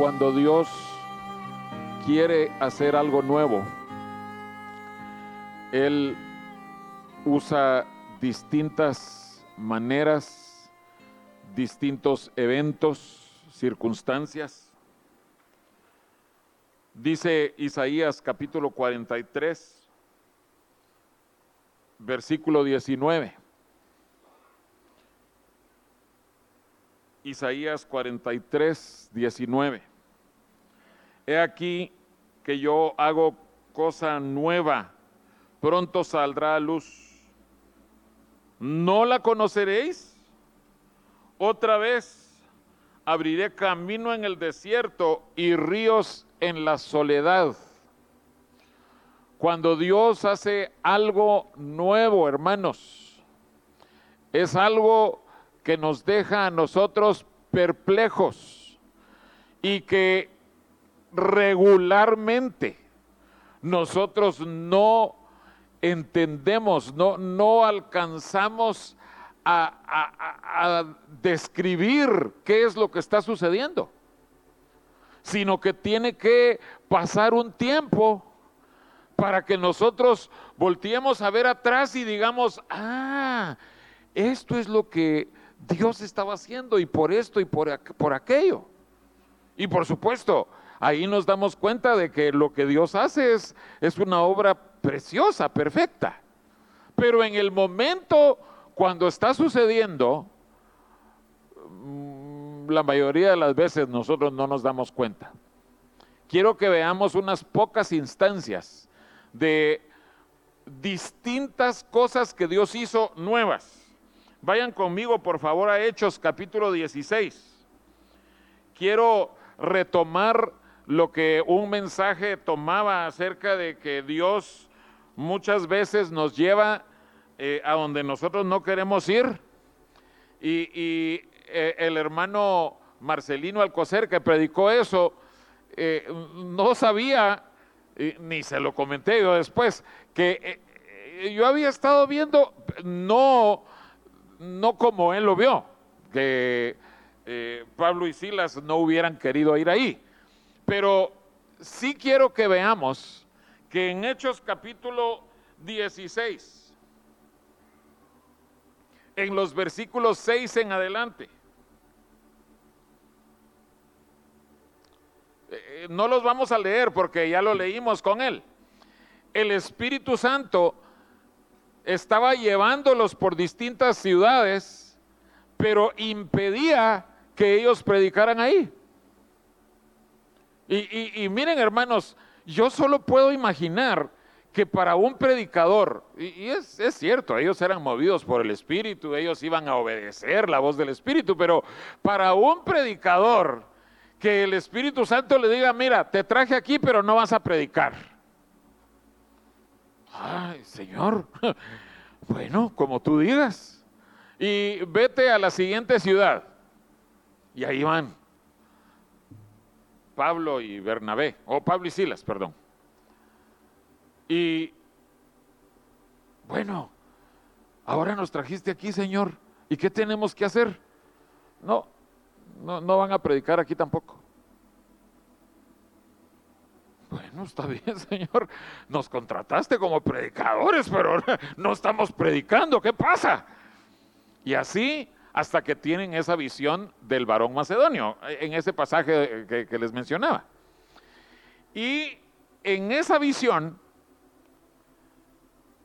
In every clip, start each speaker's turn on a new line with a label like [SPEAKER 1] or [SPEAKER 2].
[SPEAKER 1] cuando Dios quiere hacer algo nuevo, Él usa distintas maneras, distintos eventos, circunstancias. Dice Isaías capítulo 43, versículo 19. Isaías 43, 19. He aquí que yo hago cosa nueva, pronto saldrá a luz. ¿No la conoceréis? Otra vez abriré camino en el desierto y ríos en la soledad. Cuando Dios hace algo nuevo, hermanos, es algo que nos deja a nosotros perplejos y que regularmente nosotros no entendemos, no, no alcanzamos a, describir qué es lo que está sucediendo, sino que tiene que pasar un tiempo para que nosotros volteemos a ver atrás y digamos, ah, esto es lo que Dios estaba haciendo y por esto y por, por aquello. Y por supuesto, ahí nos damos cuenta de que lo que Dios hace es, es una obra preciosa, perfecta. Pero en el momento cuando está sucediendo, mm, la mayoría de las veces nosotros no nos damos cuenta. Quiero que veamos unas pocas instancias de distintas cosas que Dios hizo nuevas. Vayan conmigo, por favor, a Hechos capítulo 16. Quiero retomar lo que un mensaje tomaba acerca de que Dios muchas veces nos lleva eh, a donde nosotros no queremos ir. Y, eh, el hermano Marcelino Alcocer, que predicó eso, eh, no sabía, ni se lo comenté yo después, que yo había estado viendo, no no como él lo vio, que Pablo y Silas no hubieran querido ir ahí. Pero sí quiero que veamos que en Hechos capítulo 16, en los versículos 6 en adelante, eh, no los vamos a leer porque ya lo leímos con él. El Espíritu Santo estaba llevándolos por distintas ciudades, pero impedía que ellos predicaran ahí. Y, miren hermanos, yo solo puedo imaginar que para un predicador, y, es, es, cierto, ellos eran movidos por el Espíritu, ellos iban a obedecer la voz del Espíritu, pero para un predicador, que el Espíritu Santo le diga, mira, te traje aquí, pero no vas a predicar Ay, Señor, bueno, como tú digas. Y vete a la siguiente ciudad. Y ahí van. Pablo y Bernabé, o Pablo y Silas, perdón. Y bueno, ahora nos trajiste aquí, Señor. ¿Y qué tenemos que hacer? No, no, no van a predicar aquí tampoco. Bueno, está bien, Señor. Nos contrataste como predicadores, pero no estamos predicando. ¿Qué pasa? Y así hasta que tienen esa visión del varón macedonio, en ese pasaje que, que les mencionaba. Y en esa visión,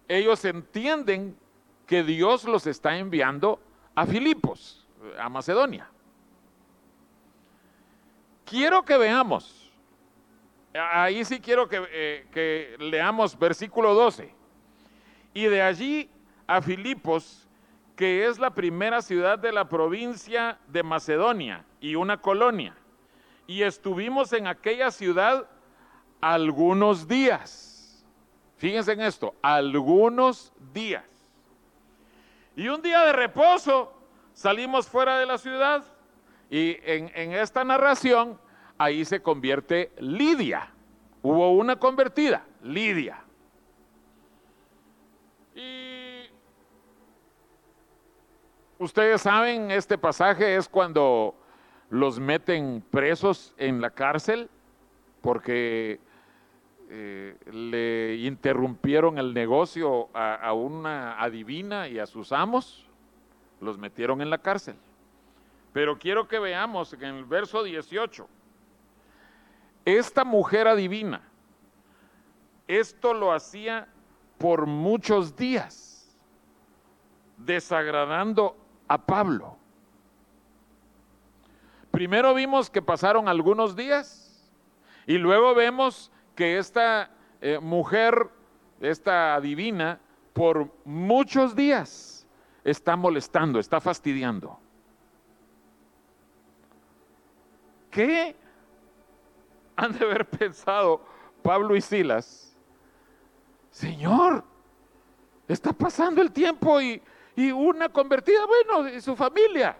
[SPEAKER 1] ellos entienden que Dios los está enviando a Filipos, a Macedonia. Quiero que veamos Ahí sí quiero eh, que, leamos versículo 12. Y de allí a Filipos, que es la primera ciudad de la provincia de Macedonia y una colonia. Y estuvimos en aquella ciudad algunos días. Fíjense en esto, algunos días. Y un día de reposo salimos fuera de la ciudad y en, en esta narración ahí se convierte Lidia. Hubo una convertida, Lidia. Y ustedes saben, este pasaje es cuando los meten presos en la cárcel porque eh, le interrumpieron el negocio a, una adivina y a sus amos, los metieron en la cárcel. Pero quiero que veamos en el verso 18, esta mujer adivina, esto lo hacía por muchos días, desagradando a Pablo. Primero vimos que pasaron algunos días y luego vemos que esta eh, mujer, esta adivina, por muchos días está molestando, está fastidiando. ¿Qué han de haber pensado Pablo y Silas? Señor, está pasando el tiempo y, una convertida, bueno, y su familia.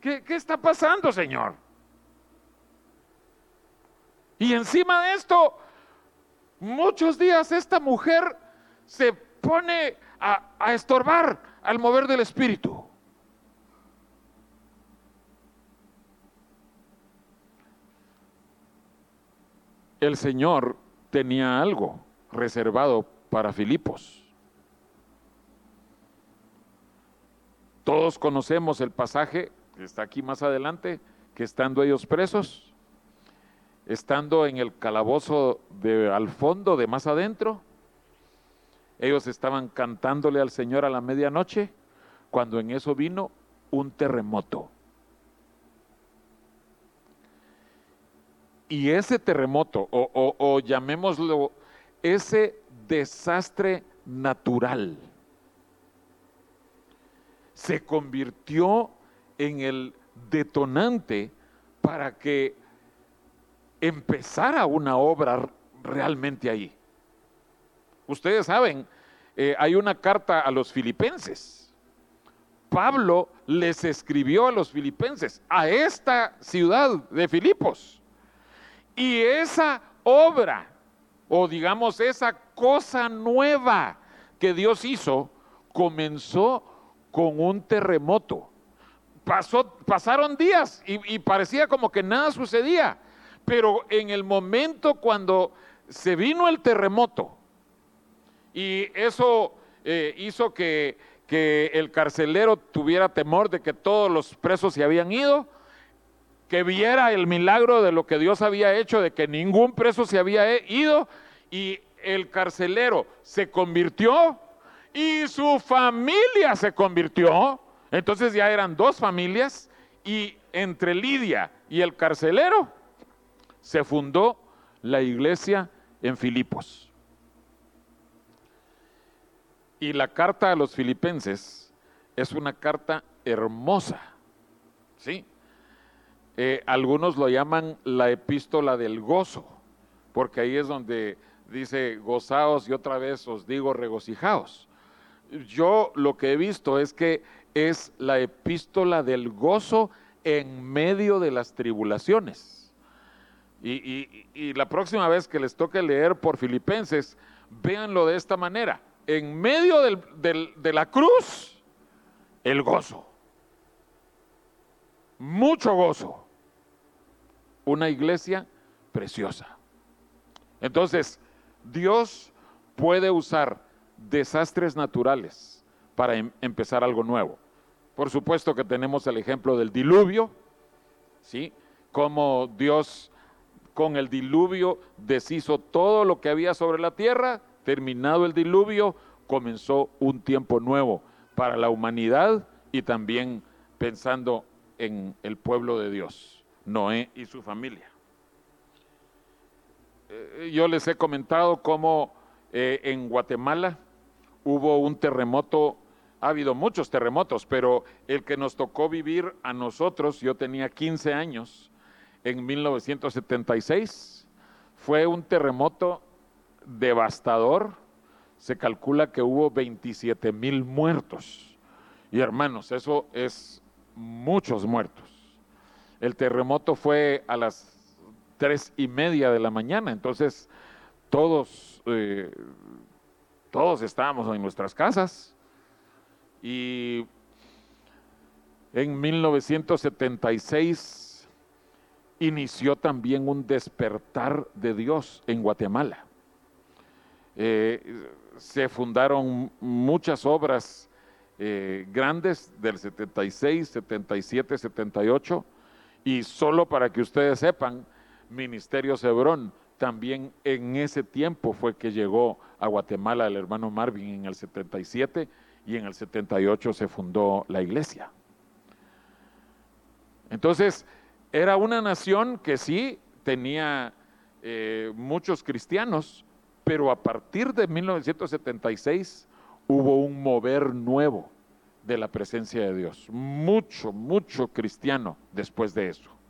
[SPEAKER 1] ¿Qué, ¿Qué está pasando, Señor? Y encima de esto, muchos días esta mujer se pone a, a, estorbar al mover del Espíritu. el Señor tenía algo reservado para Filipos. Todos conocemos el pasaje que está aquí más adelante, que estando ellos presos, estando en el calabozo de al fondo, de más adentro, ellos estaban cantándole al Señor a la medianoche, cuando en eso vino un terremoto. Y ese terremoto, o, llamémoslo ese desastre natural, se convirtió en el detonante para que empezara una obra realmente ahí. Ustedes saben, eh, hay una carta a los filipenses. Pablo les escribió a los filipenses, a esta ciudad de Filipos. Y esa obra, o digamos esa cosa nueva que Dios hizo, comenzó con un terremoto. Pasó, pasaron días y, parecía como que nada sucedía, pero en el momento cuando se vino el terremoto y eso eh, hizo que, que el carcelero tuviera temor de que todos los presos se habían ido, que viera el milagro de lo que Dios había hecho, de que ningún preso se había ido y el carcelero se convirtió y su familia se convirtió. Entonces ya eran dos familias y entre Lidia y el carcelero se fundó la iglesia en Filipos. Y la carta a los filipenses es una carta hermosa, ¿sí? Eh, algunos lo llaman la epístola del gozo, porque ahí es donde dice gozaos y otra vez os digo regocijaos. Yo lo que he visto es que es la epístola del gozo en medio de las tribulaciones. Y, la próxima vez que les toque leer por Filipenses, véanlo de esta manera. En medio de la cruz, el gozo. Mucho gozo una iglesia preciosa. Entonces, Dios puede usar desastres naturales para em empezar algo nuevo. Por supuesto que tenemos el ejemplo del diluvio, ¿sí? Como Dios con el diluvio deshizo todo lo que había sobre la tierra, terminado el diluvio, comenzó un tiempo nuevo para la humanidad y también pensando en el pueblo de Dios. Noé y su familia. Eh, yo les he comentado cómo eh, en Guatemala hubo un terremoto, ha habido muchos terremotos, pero el que nos tocó vivir a nosotros, yo tenía 15 años, en 1976, fue un terremoto devastador, se calcula que hubo 27 mil muertos. Y hermanos, eso es muchos muertos. El terremoto fue a las tres y media de la mañana, entonces todos, eh, todos estábamos en nuestras casas y En 1976 inició también un despertar de Dios en Guatemala. Eh, se fundaron muchas obras eh, grandes del 76, 77, 78 y solo para que ustedes sepan, Ministerio Cebrón también en ese tiempo fue que llegó a Guatemala el hermano Marvin en el 77 y en el 78 se fundó la iglesia. Entonces, era una nación que sí tenía eh, muchos cristianos, pero a partir de 1976 hubo un mover nuevo de la presencia de Dios. Mucho, mucho cristiano después de eso.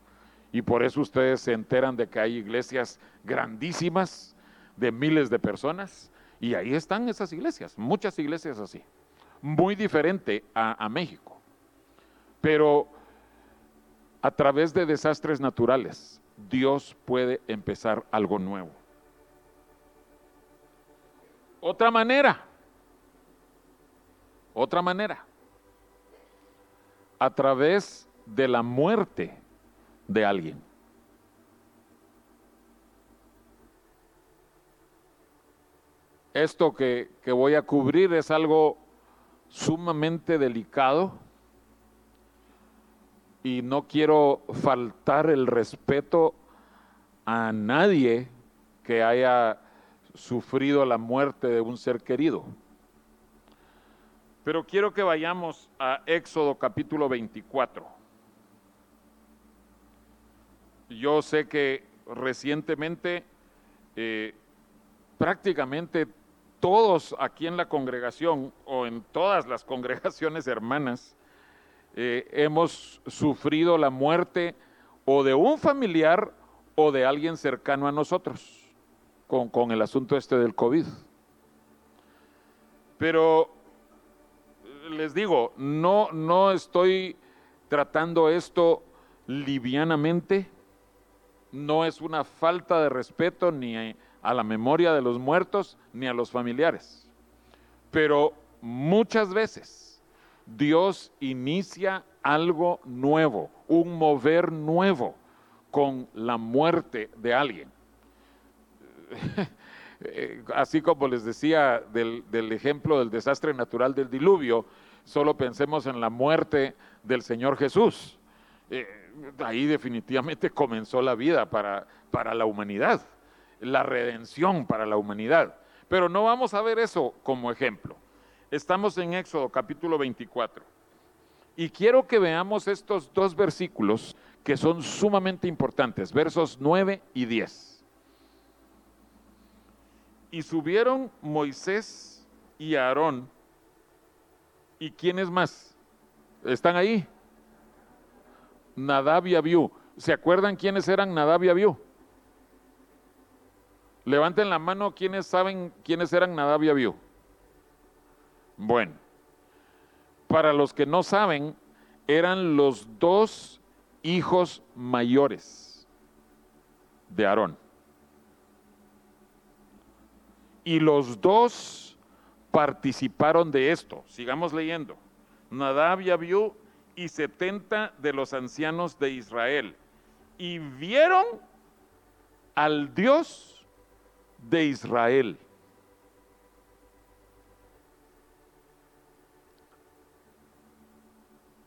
[SPEAKER 1] Y por eso ustedes se enteran de que hay iglesias grandísimas de miles de personas. Y ahí están esas iglesias, muchas iglesias así. Muy diferente a, México. Pero a través de desastres naturales, Dios puede empezar algo nuevo. Otra manera, otra manera, a través de la muerte de alguien. Esto que, voy a cubrir es algo sumamente delicado y no quiero faltar el respeto a nadie que haya sufrido la muerte de un ser querido. Pero quiero que vayamos a Éxodo capítulo 24 yo sé que recientemente eh, prácticamente todos aquí en la congregación o en todas las congregaciones hermanas eh, hemos sufrido la muerte o de un familiar o de alguien cercano a nosotros con, con el asunto este del COVID. Pero les digo, no, no estoy tratando esto livianamente no es una falta de respeto ni a la memoria de los muertos ni a los familiares. Pero muchas veces Dios inicia algo nuevo, un mover nuevo con la muerte de alguien. Así como les decía del, ejemplo del desastre natural del diluvio, solo pensemos en la muerte del Señor Jesús. Eh, ahí definitivamente comenzó la vida para, para la humanidad, la redención para la humanidad. Pero no vamos a ver eso como ejemplo. Estamos en Éxodo capítulo 24. Y quiero que veamos estos dos versículos que son sumamente importantes, versos 9 y 10. Y subieron Moisés y Aarón. ¿Y quiénes más? ¿Están ahí? Nadab y Abiú. ¿Se acuerdan quiénes eran Nadab y Abiú? Levanten la mano quienes saben quiénes eran Nadab y Abiú. Bueno, para los que no saben, eran los dos hijos mayores de Aarón. Y los dos participaron de esto. Sigamos leyendo. Nadab y Abiú y setenta de los ancianos de Israel y vieron al Dios de Israel.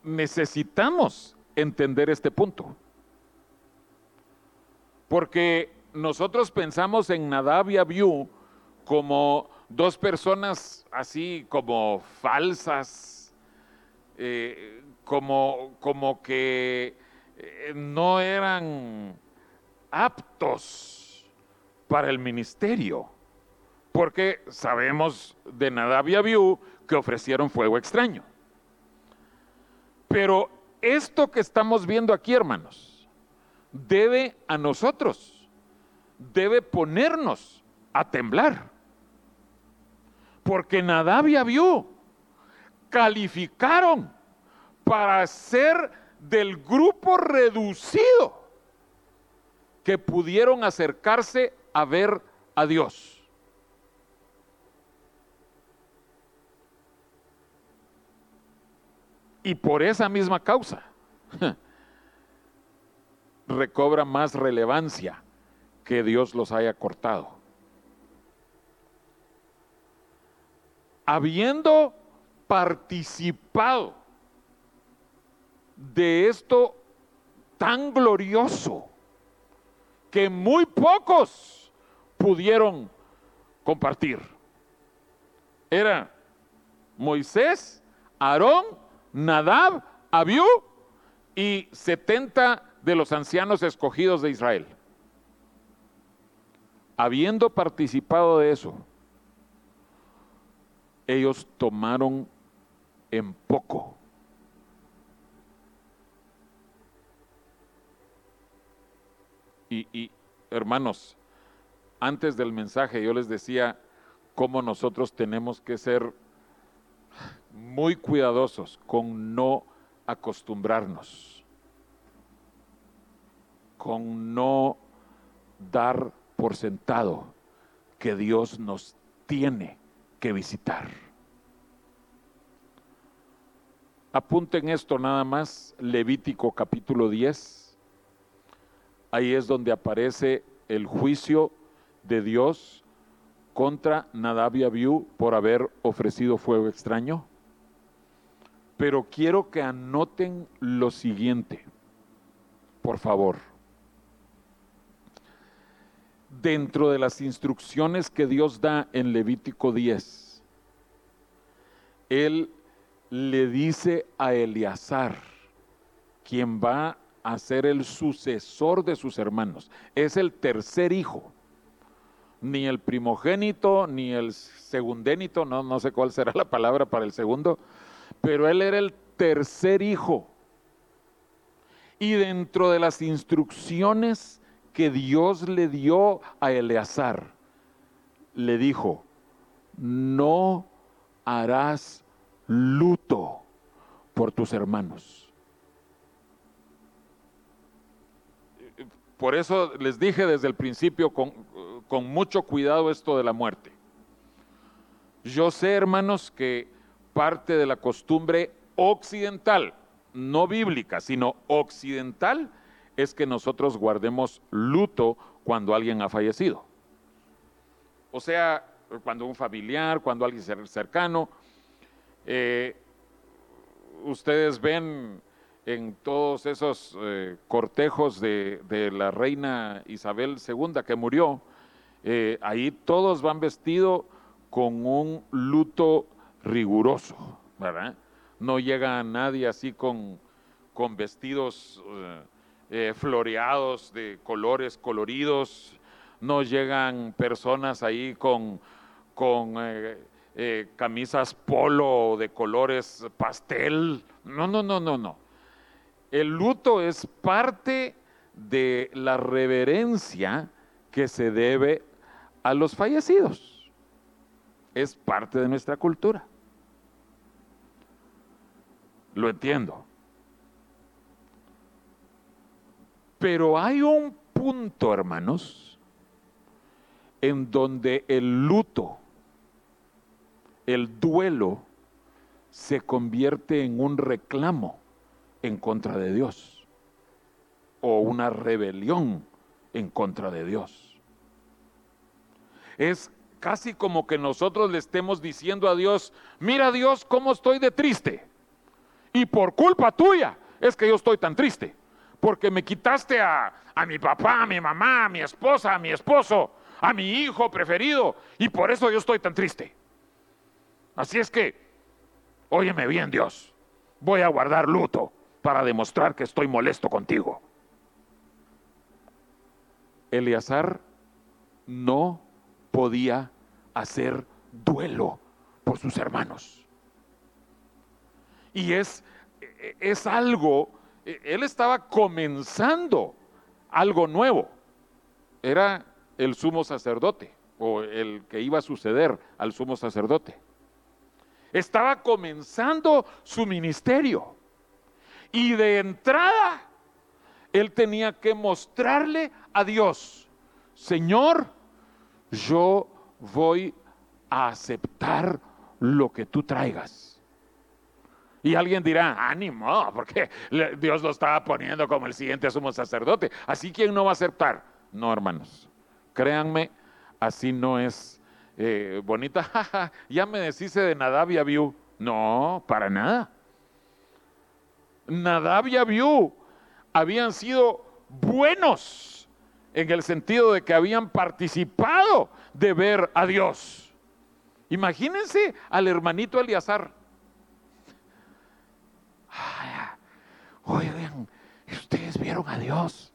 [SPEAKER 1] Necesitamos entender este punto. Porque nosotros pensamos en Nadab y Abiú como dos personas así como falsas, eh, como, como que eh, no eran aptos para el ministerio, porque sabemos de Nadab y Abiú que ofrecieron fuego extraño. Pero esto que estamos viendo aquí, hermanos, debe a nosotros, debe ponernos a temblar. Porque Nadab y Abiú calificaron para ser del grupo reducido que pudieron acercarse a ver a Dios. Y por esa misma causa recobra más relevancia que Dios los haya cortado. Habiendo participado de esto tan glorioso que muy pocos pudieron compartir. Era Moisés, Aarón, Nadab, Abiú y 70 de los ancianos escogidos de Israel. Habiendo participado de eso, ellos tomaron en poco. Y, hermanos, antes del mensaje yo les decía cómo nosotros tenemos que ser muy cuidadosos con no acostumbrarnos, con no dar por sentado que Dios nos tiene que visitar. Apunten esto nada más, Levítico capítulo 10. Ahí es donde aparece el juicio de Dios contra Nadab y Abiú por haber ofrecido fuego extraño. Pero quiero que anoten lo siguiente, por favor. Dentro de las instrucciones que Dios da en Levítico 10, Él le dice a Eleazar, quien va a ser el sucesor de sus hermanos, es el tercer hijo ni el primogénito, ni el segundénito, no, no sé cuál será la palabra para el segundo, pero él era el tercer hijo. Y dentro de las instrucciones que Dios le dio a Eleazar, le dijo, no harás luto por tus hermanos. Por eso les dije desde el principio con, con mucho cuidado esto de la muerte. Yo sé, hermanos, que parte de la costumbre occidental, no bíblica, sino occidental, es que nosotros guardemos luto cuando alguien ha fallecido. O sea, cuando un familiar, cuando alguien cercano. Eh, ustedes ven en todos esos eh, cortejos de, de, la reina Isabel II que murió, eh, ahí todos van vestidos con un luto riguroso, ¿verdad? No llega nadie así con, con vestidos eh, floreados de colores coloridos, no llegan personas ahí con, con camisas polo de colores pastel, no, no, no, no, no. El luto es parte de la reverencia que se debe a los fallecidos. Es parte de nuestra cultura. Lo entiendo. Pero hay un punto, hermanos, en donde el luto, el duelo, se convierte en un reclamo en contra de Dios o una rebelión en contra de Dios es casi como que nosotros le estemos diciendo a Dios, mira Dios cómo estoy de triste. Y por culpa tuya es que yo estoy tan triste. Porque me quitaste a, a mi papá, a mi mamá, a mi esposa, a mi esposo, a mi hijo preferido. Y por eso yo estoy tan triste. Así es que, óyeme bien Dios, voy a guardar luto para demostrar que estoy molesto contigo. Eleazar no podía hacer duelo por sus hermanos. Y es, es algo, él estaba comenzando algo nuevo. Era el sumo sacerdote o el que iba a suceder al sumo sacerdote. Estaba comenzando su ministerio. Y de entrada, él tenía que mostrarle a Dios, Señor, yo voy a aceptar lo que tú traigas. Y alguien dirá, ánimo, porque Dios lo estaba poniendo como el siguiente sumo sacerdote. Así, ¿quién no va a aceptar? No, hermanos. Créanme, así no es eh, bonita. ya me deshice de Nadab y Abiú. No, para nada. Nadab y habían sido buenos en el sentido de que habían participado de ver a Dios. Imagínense al hermanito Eleazar oigan, ustedes vieron a Dios.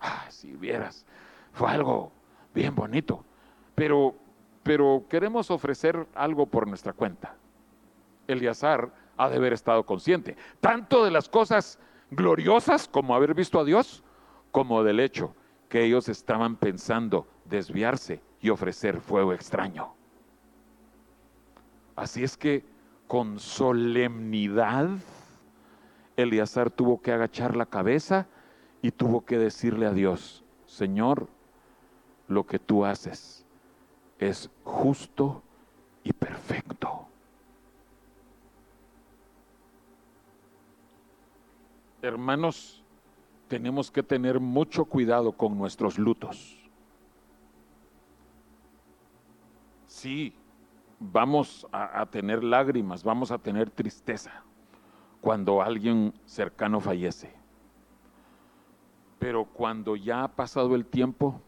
[SPEAKER 1] Ah, si vieras, fue algo bien bonito. Pero, pero queremos ofrecer algo por nuestra cuenta. Eleazar ha de haber estado consciente, tanto de las cosas gloriosas como haber visto a Dios, como del hecho que ellos estaban pensando desviarse y ofrecer fuego extraño. Así es que con solemnidad Eleazar tuvo que agachar la cabeza y tuvo que decirle a Dios, Señor, lo que tú haces es justo y perfecto. Hermanos, tenemos que tener mucho cuidado con nuestros lutos. Sí, vamos a, a tener lágrimas, vamos a tener tristeza cuando alguien cercano fallece. Pero cuando ya ha pasado el tiempo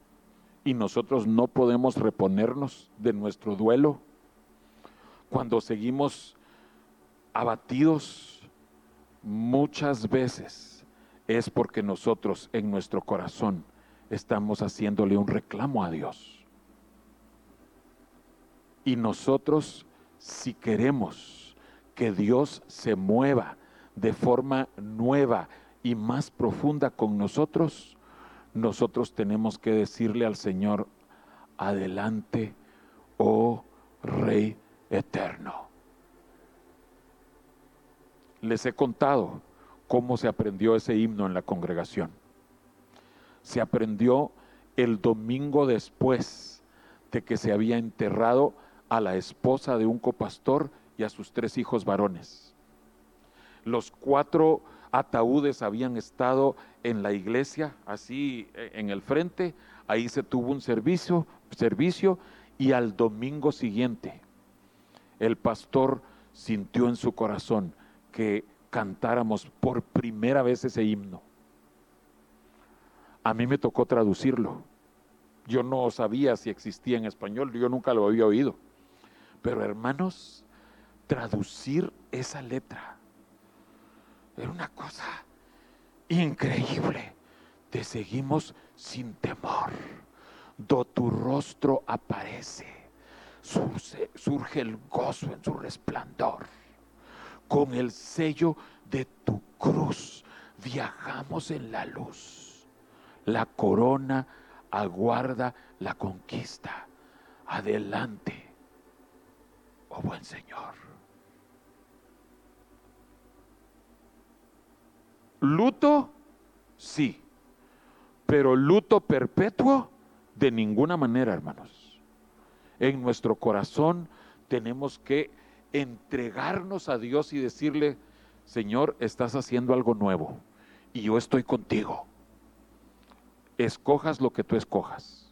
[SPEAKER 1] y nosotros no podemos reponernos de nuestro duelo, cuando seguimos abatidos, muchas veces es porque nosotros en nuestro corazón estamos haciéndole un reclamo a Dios. Y nosotros, si queremos que Dios se mueva de forma nueva y más profunda con nosotros, nosotros tenemos que decirle al Señor, adelante, oh Rey eterno. Les he contado cómo se aprendió ese himno en la congregación. Se aprendió el domingo después de que se había enterrado a la esposa de un copastor y a sus tres hijos varones. Los cuatro ataúdes habían estado en la iglesia, así eh, en el frente, ahí se tuvo un servicio, servicio y al domingo siguiente el pastor sintió en su corazón que cantáramos por primera vez ese himno. A mí me tocó traducirlo. Yo no sabía si existía en español, yo nunca lo había oído. Pero hermanos, traducir esa letra era una cosa increíble. Te seguimos sin temor. Do tu rostro aparece. Surge, el gozo en su resplandor. Con el sello de tu cruz viajamos en la luz. La corona aguarda la conquista. Adelante, oh buen Señor. Luto, sí, pero luto perpetuo, de ninguna manera, hermanos. En nuestro corazón tenemos que entregarnos a Dios y decirle, Señor, estás haciendo algo nuevo y yo estoy contigo. Escojas lo que tú escojas.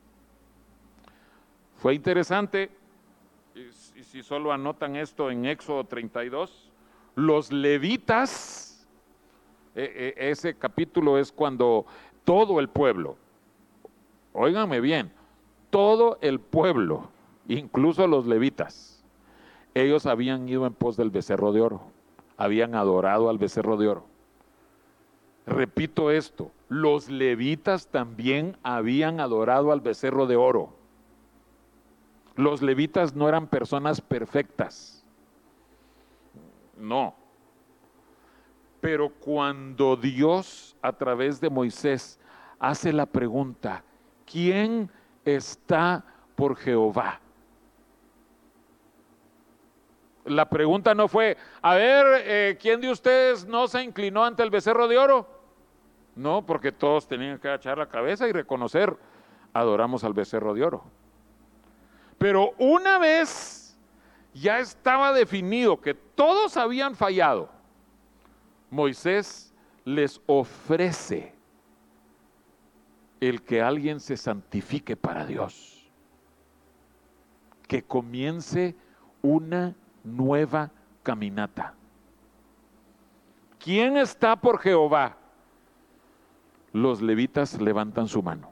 [SPEAKER 1] Fue interesante, y si solo anotan esto en Éxodo 32, los levitas e, e, ese capítulo es cuando todo el pueblo, óiganme bien, todo el pueblo, incluso los levitas, ellos habían ido en pos del becerro de oro, habían adorado al becerro de oro. Repito esto, los levitas también habían adorado al becerro de oro. Los levitas no eran personas perfectas. No, pero cuando Dios a través de Moisés hace la pregunta, ¿quién está por Jehová? La pregunta no fue, a ver, eh, ¿quién de ustedes no se inclinó ante el becerro de oro? No, porque todos tenían que echar la cabeza y reconocer, adoramos al becerro de oro. Pero una vez ya estaba definido que todos habían fallado, Moisés les ofrece el que alguien se santifique para Dios, que comience una nueva caminata. ¿Quién está por Jehová? Los levitas levantan su mano.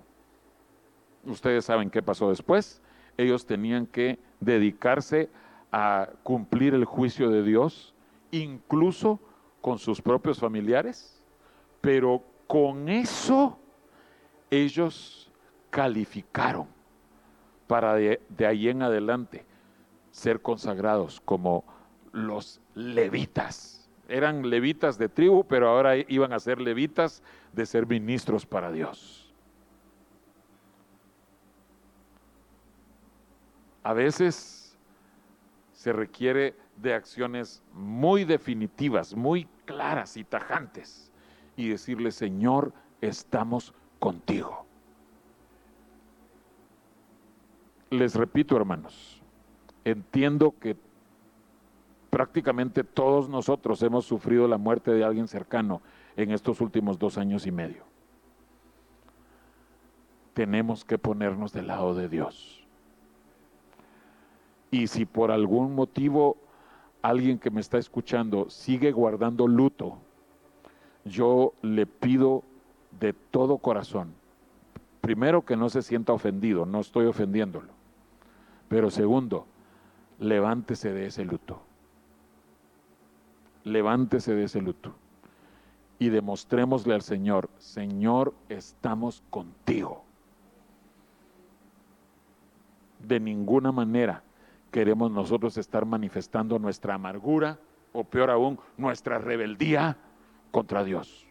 [SPEAKER 1] Ustedes saben qué pasó después. Ellos tenían que dedicarse a cumplir el juicio de Dios, incluso con sus propios familiares, pero con eso ellos calificaron para de, ahí en adelante ser consagrados como los levitas. Eran levitas de tribu, pero ahora iban a ser levitas de ser ministros para Dios. A veces se requiere de acciones muy definitivas, muy claras y tajantes y decirle, Señor, estamos contigo. Les repito, hermanos, entiendo que prácticamente todos nosotros hemos sufrido la muerte de alguien cercano en estos últimos dos años y medio. Tenemos que ponernos del lado de Dios. Y si por algún motivo alguien que me está escuchando sigue guardando luto, yo le pido de todo corazón, primero que no se sienta ofendido, no estoy ofendiéndolo, pero segundo, levántese de ese luto, levántese de ese luto y demostrémosle al Señor, Señor, estamos contigo. De ninguna manera queremos nosotros estar manifestando nuestra amargura o peor aún, nuestra rebeldía contra Dios.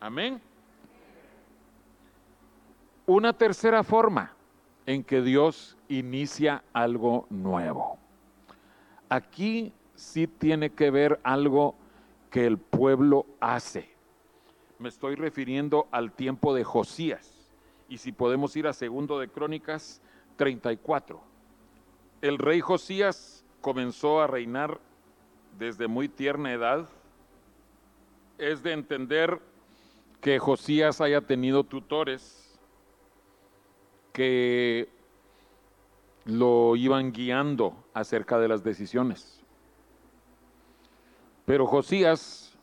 [SPEAKER 1] Amén. Una tercera forma en que Dios inicia algo nuevo. Aquí sí tiene que ver algo que el pueblo hace. Me estoy refiriendo al tiempo de Josías. Y si podemos ir a segundo de Crónicas 34. El rey Josías comenzó a reinar desde muy tierna edad. Es de entender que Josías haya tenido tutores que lo iban guiando acerca de las decisiones. Pero Josías,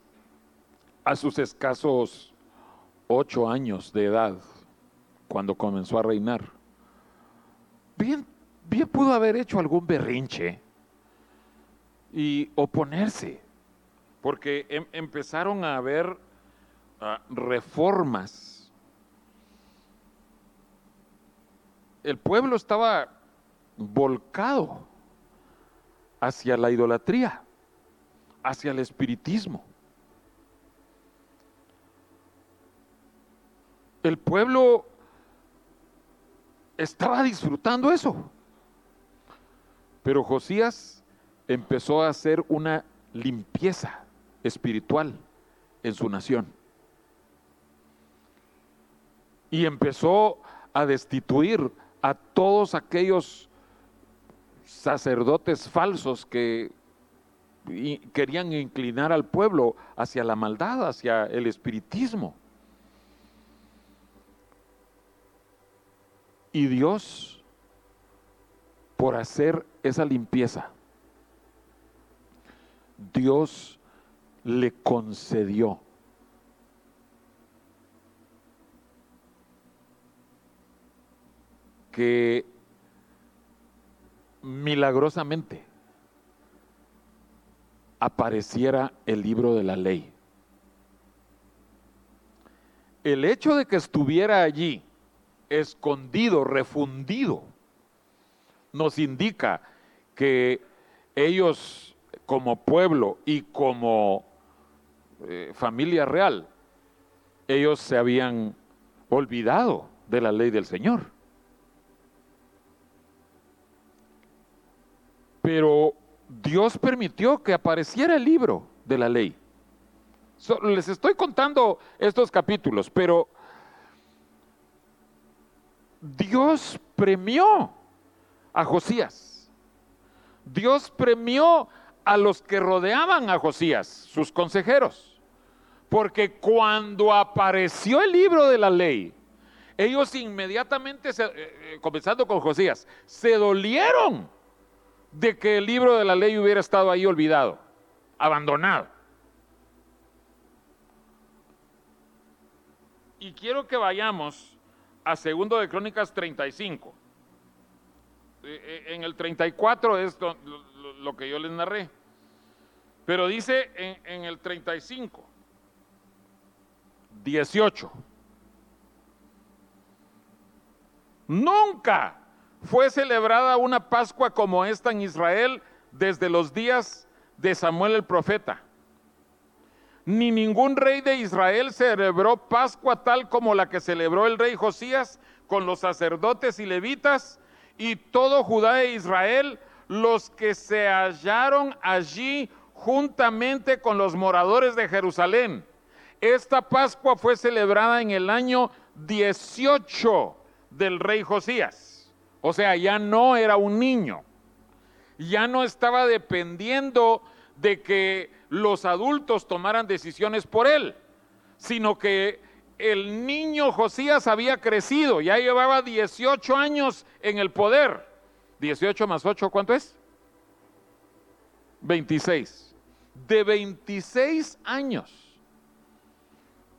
[SPEAKER 1] a sus escasos ocho años de edad, cuando comenzó a reinar, bien, pudo haber hecho algún berrinche y oponerse, porque em, empezaron a haber reformas. El pueblo estaba volcado hacia la idolatría, hacia el espiritismo. El pueblo estaba disfrutando eso. Pero Josías empezó a hacer una limpieza espiritual en su nación y empezó a destituir a todos aquellos sacerdotes falsos que querían inclinar al pueblo hacia la maldad, hacia el espiritismo. Y Dios, por hacer esa limpieza, Dios le concedió que milagrosamente apareciera el libro de la ley. El hecho de que estuviera allí, escondido, refundido, nos indica que ellos como pueblo y como eh, familia real, ellos se habían olvidado de la ley del Señor. Pero Dios permitió que apareciera el libro de la ley. les estoy contando estos capítulos, pero Dios premió a Josías. Dios premió a los que rodeaban a Josías, sus consejeros. Porque cuando apareció el libro de la ley, ellos inmediatamente, eh, eh, comenzando con Josías, se dolieron de que el libro de la ley hubiera estado ahí olvidado, abandonado. Y quiero que vayamos a segundo de Crónicas 35. Eh, en el 34 es lo, que yo les narré. Pero dice en, en el 35, 18. Nunca fue celebrada una Pascua como esta en Israel desde los días de Samuel el profeta. Ni ningún rey de Israel celebró Pascua tal como la que celebró el rey Josías con los sacerdotes y levitas y todo Judá e Israel, los que se hallaron allí juntamente con los moradores de Jerusalén. Esta Pascua fue celebrada en el año 18 del rey Josías. O sea, ya no era un niño. Ya no estaba dependiendo de que los adultos tomaran decisiones por él, sino que el niño Josías había crecido, ya llevaba 18 años en el poder. 18 más 8, ¿cuánto es? 26. De 26 años,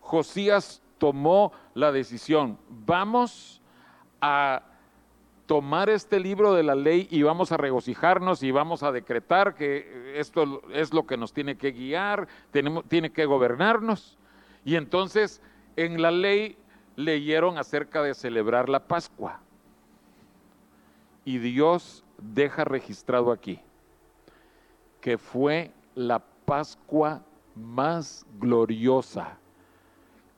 [SPEAKER 1] Josías tomó la decisión, vamos a tomar este libro de la ley y vamos a regocijarnos y vamos a decretar que esto es lo que nos tiene que guiar, tiene que gobernarnos. Y entonces en la ley leyeron acerca de celebrar la Pascua. Y Dios deja registrado aquí que fue la Pascua más gloriosa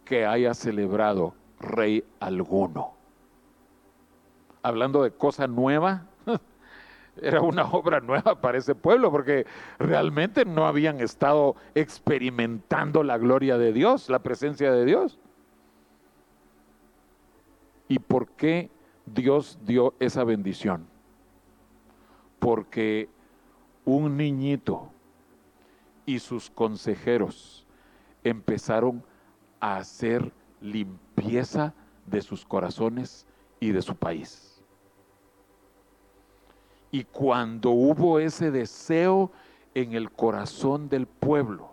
[SPEAKER 1] que haya celebrado rey alguno hablando de cosa nueva, era una obra nueva para ese pueblo, porque realmente no habían estado experimentando la gloria de Dios, la presencia de Dios. ¿Y por qué Dios dio esa bendición? Porque un niñito y sus consejeros empezaron a hacer limpieza de sus corazones y de su país. Y cuando hubo ese deseo en el corazón del pueblo,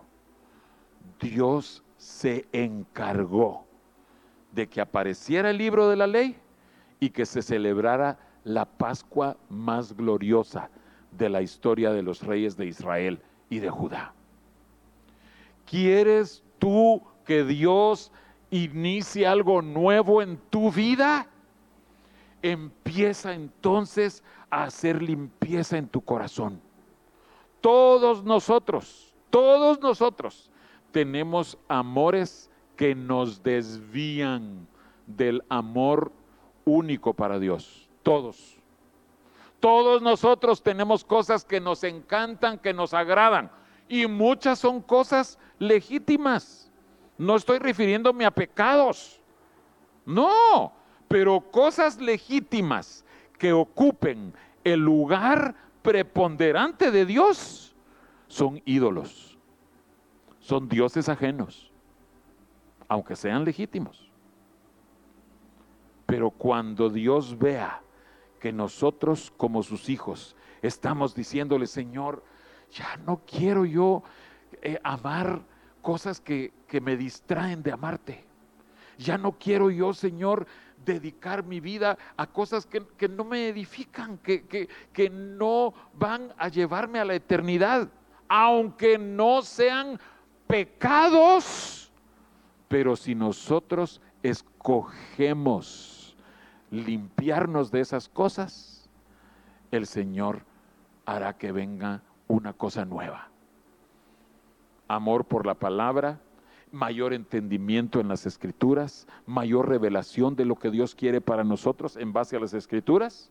[SPEAKER 1] Dios se encargó de que apareciera el libro de la ley y que se celebrara la Pascua más gloriosa de la historia de los reyes de Israel y de Judá. ¿Quieres tú que Dios inicie algo nuevo en tu vida? Empieza entonces a hacer limpieza en tu corazón. Todos nosotros, todos nosotros tenemos amores que nos desvían del amor único para Dios. Todos. Todos nosotros tenemos cosas que nos encantan, que nos agradan. Y muchas son cosas legítimas. No estoy refiriéndome a pecados. No, pero cosas legítimas que ocupen el lugar preponderante de Dios son ídolos, son dioses ajenos, aunque sean legítimos. Pero cuando Dios vea que nosotros como sus hijos estamos diciéndole, Señor, ya no quiero yo eh, amar cosas que, que me distraen de amarte. Ya no quiero yo, Señor, dedicar mi vida a cosas que, no me edifican, que, que no van a llevarme a la eternidad, aunque no sean pecados. Pero si nosotros escogemos limpiarnos de esas cosas, el Señor hará que venga una cosa nueva. Amor por la palabra, mayor entendimiento en las escrituras, mayor revelación de lo que Dios quiere para nosotros en base a las escrituras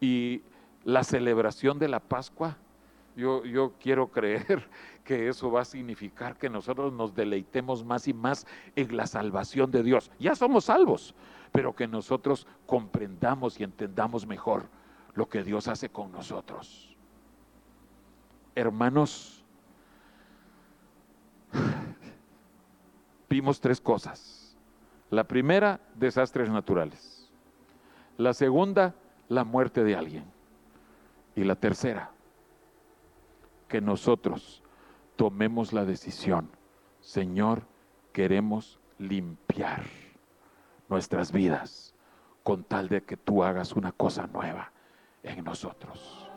[SPEAKER 1] y la celebración de la Pascua. Yo, yo quiero creer que eso va a significar que nosotros nos deleitemos más y más en la salvación de Dios. Ya somos salvos, pero que nosotros comprendamos y entendamos mejor lo que Dios hace con nosotros. Hermanos, vimos tres cosas. La primera, desastres naturales. La segunda, la muerte de alguien. Y la tercera, que nosotros tomemos la decisión, Señor, queremos limpiar nuestras vidas con tal de que tú hagas una cosa nueva en nosotros.